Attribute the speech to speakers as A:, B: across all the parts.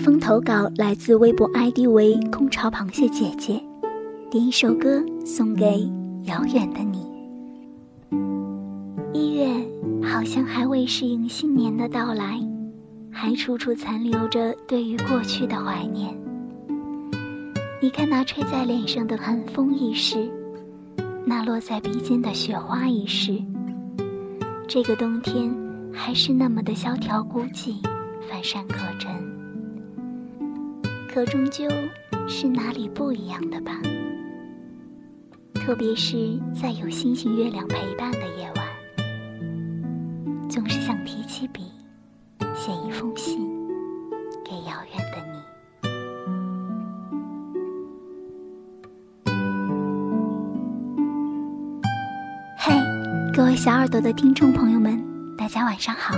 A: 封投稿来自微博 ID 为“空巢螃蟹姐姐”，点一首歌送给遥远的你。一月好像还未适应新年的到来，还处处残留着对于过去的怀念。你看那吹在脸上的寒风已逝，那落在鼻尖的雪花已逝。这个冬天还是那么的萧条孤寂，乏善可陈。可终究是哪里不一样的吧？特别是在有星星月亮陪伴的夜晚，总是想提起笔，写一封信给遥远的你。嘿，各位小耳朵的听众朋友们，大家晚上好，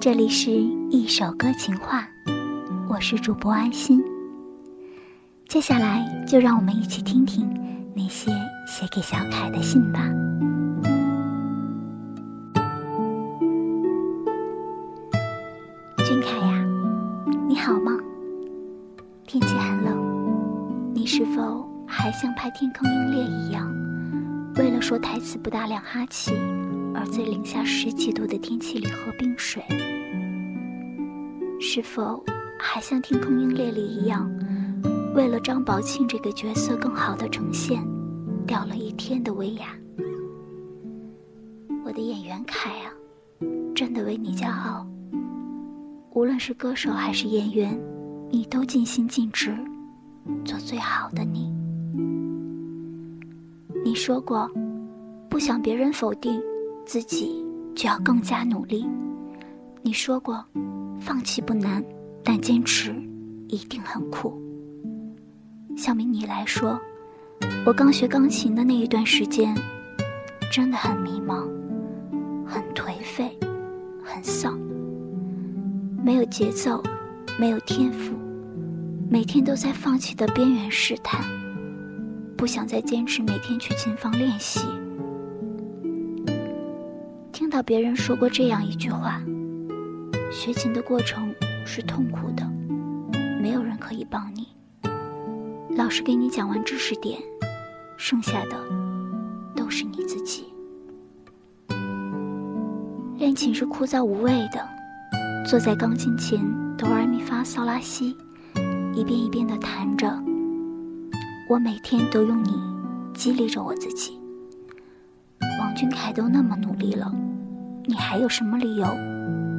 A: 这里是一首歌情话。我是主播安心，接下来就让我们一起听听那些写给小凯的信吧。君凯呀，你好吗？天气很冷，你是否还像拍《天空鹰猎》一样，为了说台词不打两哈气，而在零下十几度的天气里喝冰水？是否？还像《天空鹰猎》里一样，为了张宝庆这个角色更好的呈现，掉了一天的威亚。我的演员凯啊，真的为你骄傲。无论是歌手还是演员，你都尽心尽职，做最好的你。你说过，不想别人否定自己，就要更加努力。你说过，放弃不难。但坚持一定很苦。小明，你来说，我刚学钢琴的那一段时间，真的很迷茫，很颓废，很丧，没有节奏，没有天赋，每天都在放弃的边缘试探，不想再坚持每天去琴房练习。听到别人说过这样一句话：学琴的过程。是痛苦的，没有人可以帮你。老师给你讲完知识点，剩下的都是你自己。练琴是枯燥无味的，坐在钢琴前哆来咪发嗦拉西，一遍一遍的弹着。我每天都用你激励着我自己。王俊凯都那么努力了，你还有什么理由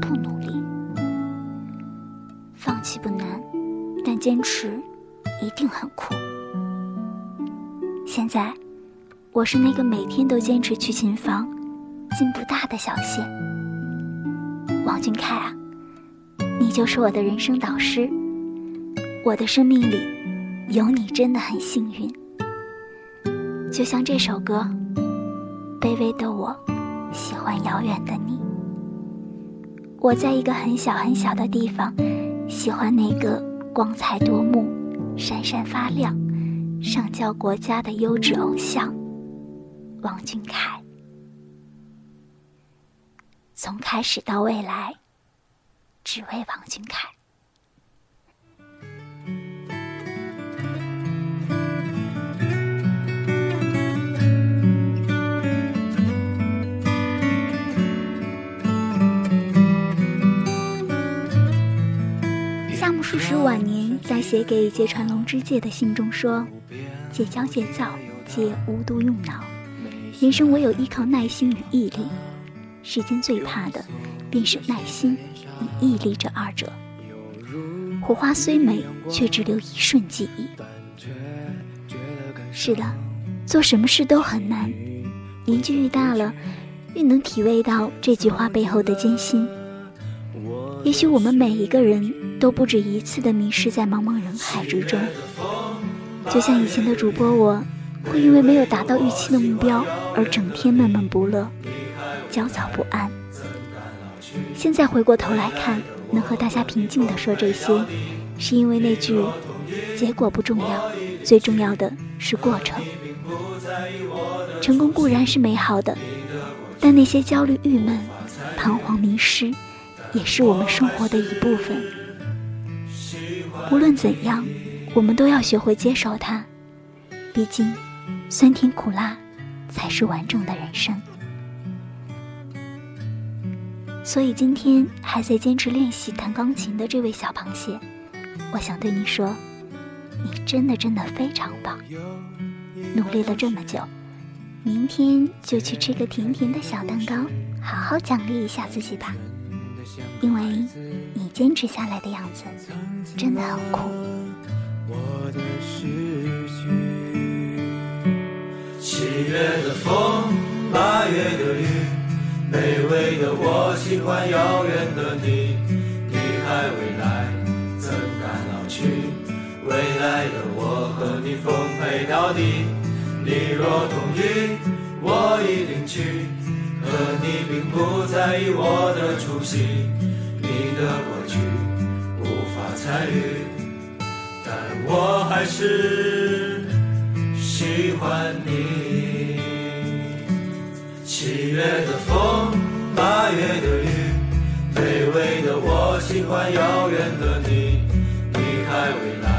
A: 不努？弃不难，但坚持一定很苦。现在，我是那个每天都坚持去琴房、进步大的小谢。王俊凯啊，你就是我的人生导师。我的生命里有你，真的很幸运。就像这首歌，《卑微的我喜欢遥远的你》。我在一个很小很小的地方。喜欢那个光彩夺目、闪闪发亮、上交国家的优质偶像王俊凯。从开始到未来，只为王俊凯。杜甫晚年在写给芥川龙之介的信中说：“戒骄戒躁，戒无度用脑。人生唯有依靠耐心与毅力。世间最怕的，便是耐心与毅力这二者。火花虽美，却只留一瞬记忆。是的，做什么事都很难。年纪越大了，越能体味到这句话背后的艰辛。也许我们每一个人。”都不止一次的迷失在茫茫人海之中，就像以前的主播，我会因为没有达到预期的目标而整天闷闷不乐、焦躁不安。现在回过头来看，能和大家平静地说这些，是因为那句“结果不重要，最重要的是过程”。成功固然是美好的，但那些焦虑、郁闷、彷徨、迷失，也是我们生活的一部分。无论怎样，我们都要学会接受它。毕竟，酸甜苦辣才是完整的人生。所以，今天还在坚持练习弹钢琴的这位小螃蟹，我想对你说：你真的真的非常棒！努力了这么久，明天就去吃个甜甜的小蛋糕，好好奖励一下自己吧。因为坚持下来的样子真的很酷。
B: 七月的风，八月的雨，卑微的我喜欢遥远的你。你还未来，怎敢老去？未来的我和你奉陪到底。你若同意，我一定去。可你并不在意我的出席，你的过去无法参与，但我还是喜欢你。七月的风，八月的雨，卑微的我喜欢遥远的你。你还未来，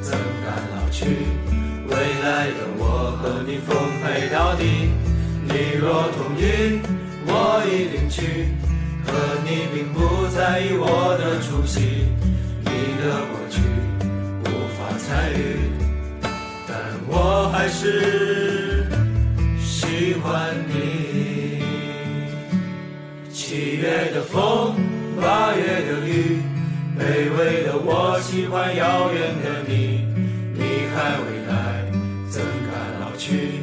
B: 怎敢老去？未来的我和你奉陪到底。你若同意，我一定去。可你并不在意我的出席，你的过去无法参与，但我还是喜欢你。七月的风，八月的雨，卑微的我喜欢遥远的你。你还未来，怎敢老去？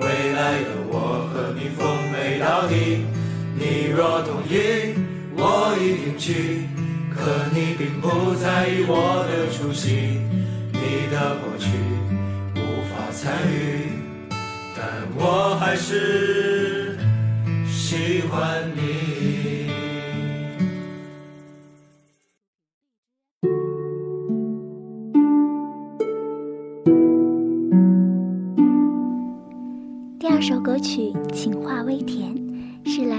B: 未来的我和你奉陪到底，你若同意，我一定去。可你并不在意我的出席，你的过去无法参与，但我还是喜欢你。
A: 第二首歌曲《情话微甜》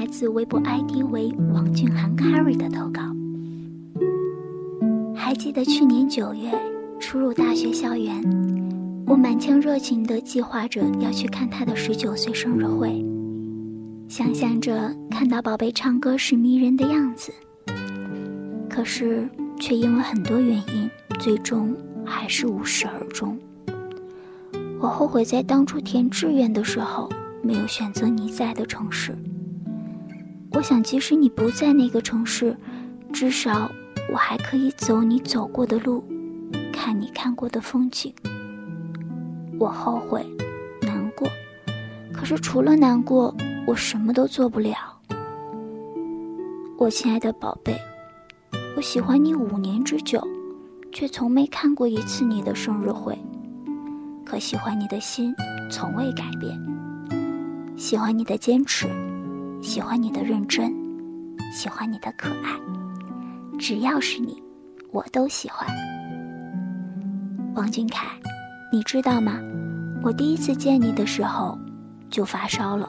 A: 来自微博 ID 为王俊涵 Carry 的投稿。还记得去年九月初入大学校园，我满腔热情地计划着要去看他的十九岁生日会，想象着看到宝贝唱歌时迷人的样子。可是却因为很多原因，最终还是无疾而终。我后悔在当初填志愿的时候没有选择你在的城市。我想，即使你不在那个城市，至少我还可以走你走过的路，看你看过的风景。我后悔，难过，可是除了难过，我什么都做不了。我亲爱的宝贝，我喜欢你五年之久，却从没看过一次你的生日会。可喜欢你的心从未改变，喜欢你的坚持，喜欢你的认真，喜欢你的可爱，只要是你，我都喜欢。王俊凯，你知道吗？我第一次见你的时候就发烧了，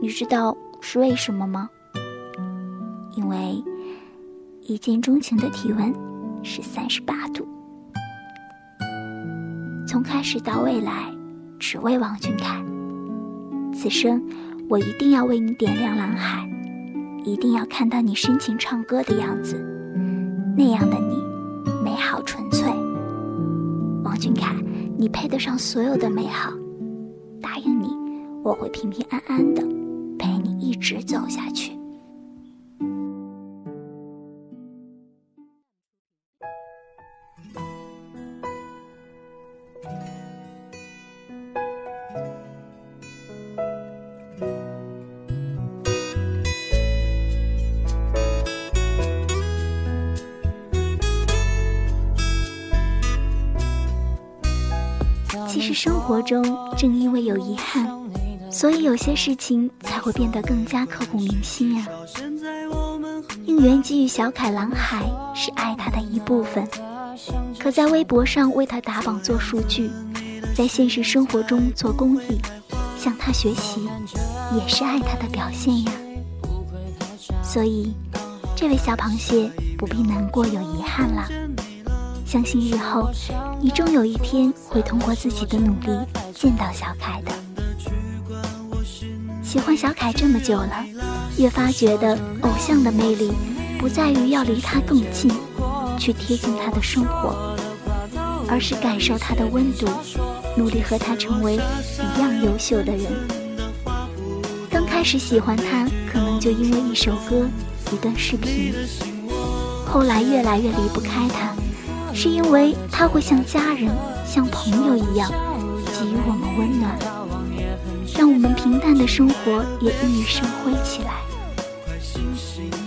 A: 你知道是为什么吗？因为一见钟情的体温是三十八度。从开始到未来，只为王俊凯。此生，我一定要为你点亮蓝海，一定要看到你深情唱歌的样子，那样的你，美好纯粹。王俊凯，你配得上所有的美好。答应你，我会平平安安的陪你一直走下去。是生活中正因为有遗憾，所以有些事情才会变得更加刻骨铭心呀。应援给予小凯蓝海是爱他的一部分，可在微博上为他打榜做数据，在现实生活中做公益，向他学习，也是爱他的表现呀。所以，这位小螃蟹不必难过有遗憾了。相信日后，你终有一天会通过自己的努力见到小凯的。喜欢小凯这么久了，越发觉得偶像的魅力不在于要离他更近，去贴近他的生活，而是感受他的温度，努力和他成为一样优秀的人。刚开始喜欢他，可能就因为一首歌、一段视频，后来越来越离不开他。是因为他会像家人、像朋友一样给予我们温暖，让我们平淡的生活也熠熠生辉起来。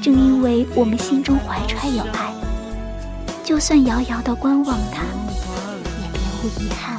A: 正因为我们心中怀揣有爱，就算遥遥的观望他，也别无遗憾。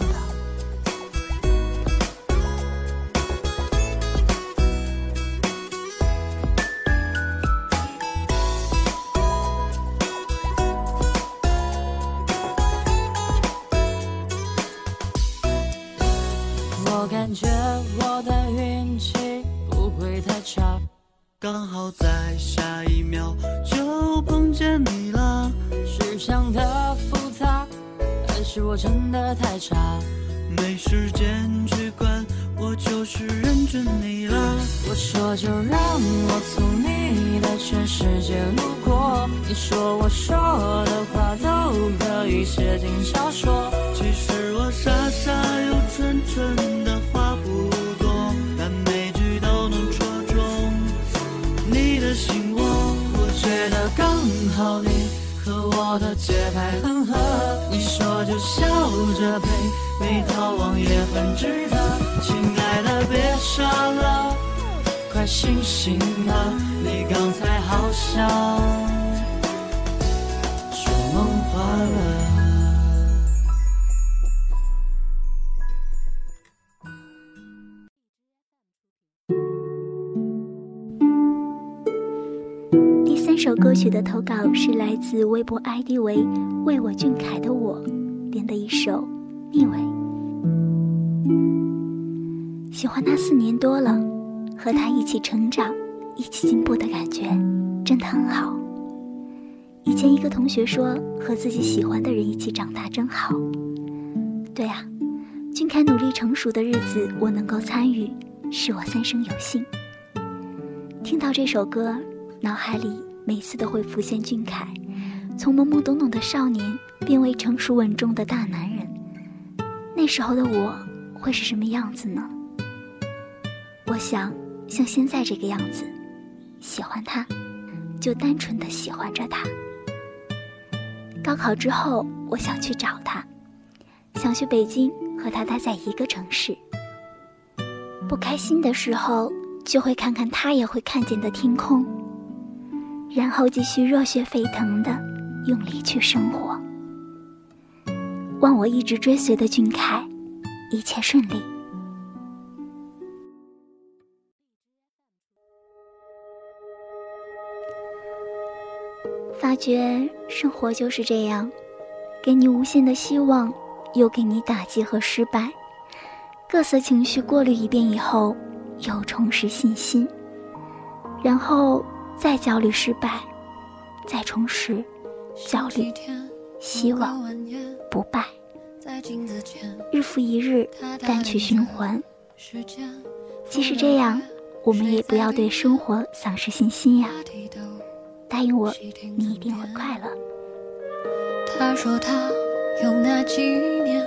C: 刚好在下一秒就碰见你了，
D: 是想的复杂，还是我真的太差？
C: 没时间去管，我就是认准你了。
D: 我说就让我从你的全世界路过，你说我说的话都可以写进小说。
C: 其实我傻傻又蠢蠢的话不多，但每句都能戳中你的心窝。
D: 我觉得刚好你和我的节拍很合，你说就笑着陪，没逃亡也很值得。亲爱的别傻了，快醒醒吧，你刚才好像说梦话了。
A: 歌曲的投稿是来自微博 ID 为“为我俊凯的我”点的一首《逆位》。喜欢他四年多了，和他一起成长、一起进步的感觉真的很好。以前一个同学说，和自己喜欢的人一起长大真好。对啊，俊凯努力成熟的日子，我能够参与，是我三生有幸。听到这首歌，脑海里。每次都会浮现俊凯，从懵懵懂懂的少年变为成熟稳重的大男人。那时候的我会是什么样子呢？我想像现在这个样子，喜欢他，就单纯的喜欢着他。高考之后，我想去找他，想去北京和他待在一个城市。不开心的时候，就会看看他也会看见的天空。然后继续热血沸腾的用力去生活，望我一直追随的俊凯，一切顺利。发觉生活就是这样，给你无限的希望，又给你打击和失败，各色情绪过滤一遍以后，又重拾信心，然后。再焦虑失败，再重拾焦虑，希望不败，日复一日，单曲循环。即使这样，我们也不要对生活丧失信心呀！答应我，你一定会快乐。
D: 他说他有那几年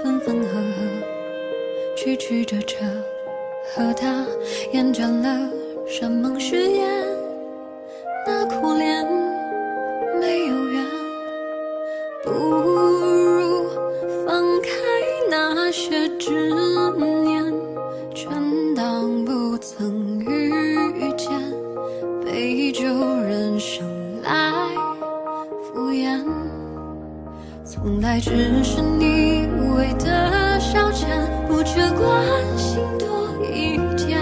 D: 分分合合
E: 曲曲折折，和他厌倦了山盟誓言，只是你为的消遣，不缺关心多一点。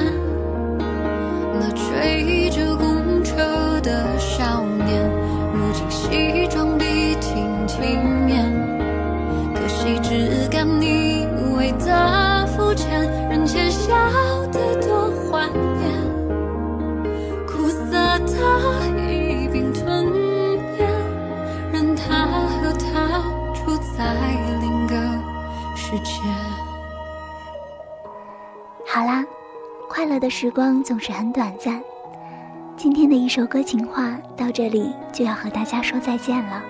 E: 那追
A: 好啦，快乐的时光总是很短暂。今天的一首歌情话到这里就要和大家说再见了，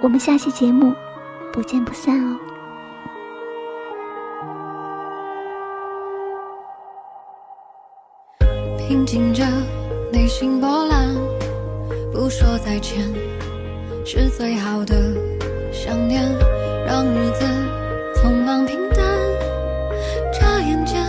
A: 我们下期节目不见不散哦。
E: 平静着内心波澜，不说再见是最好的想念，让日子匆忙平淡，眨眼间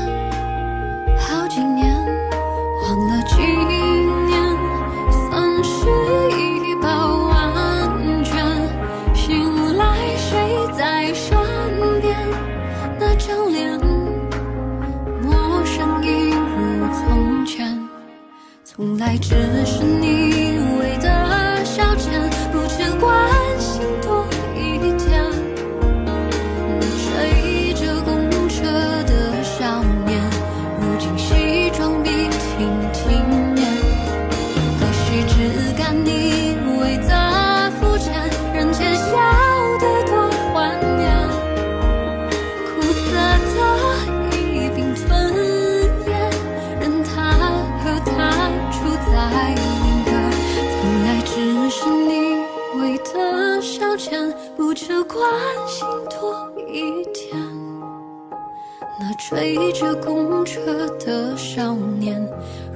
E: 追着公车的少年，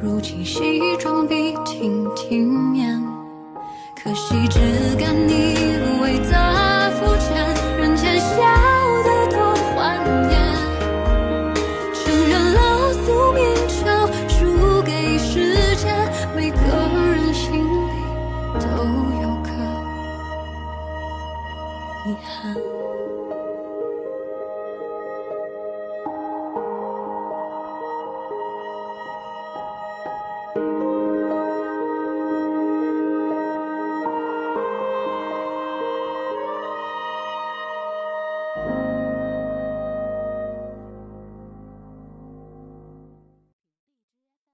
E: 如今西装笔挺体面，可惜只敢你为的。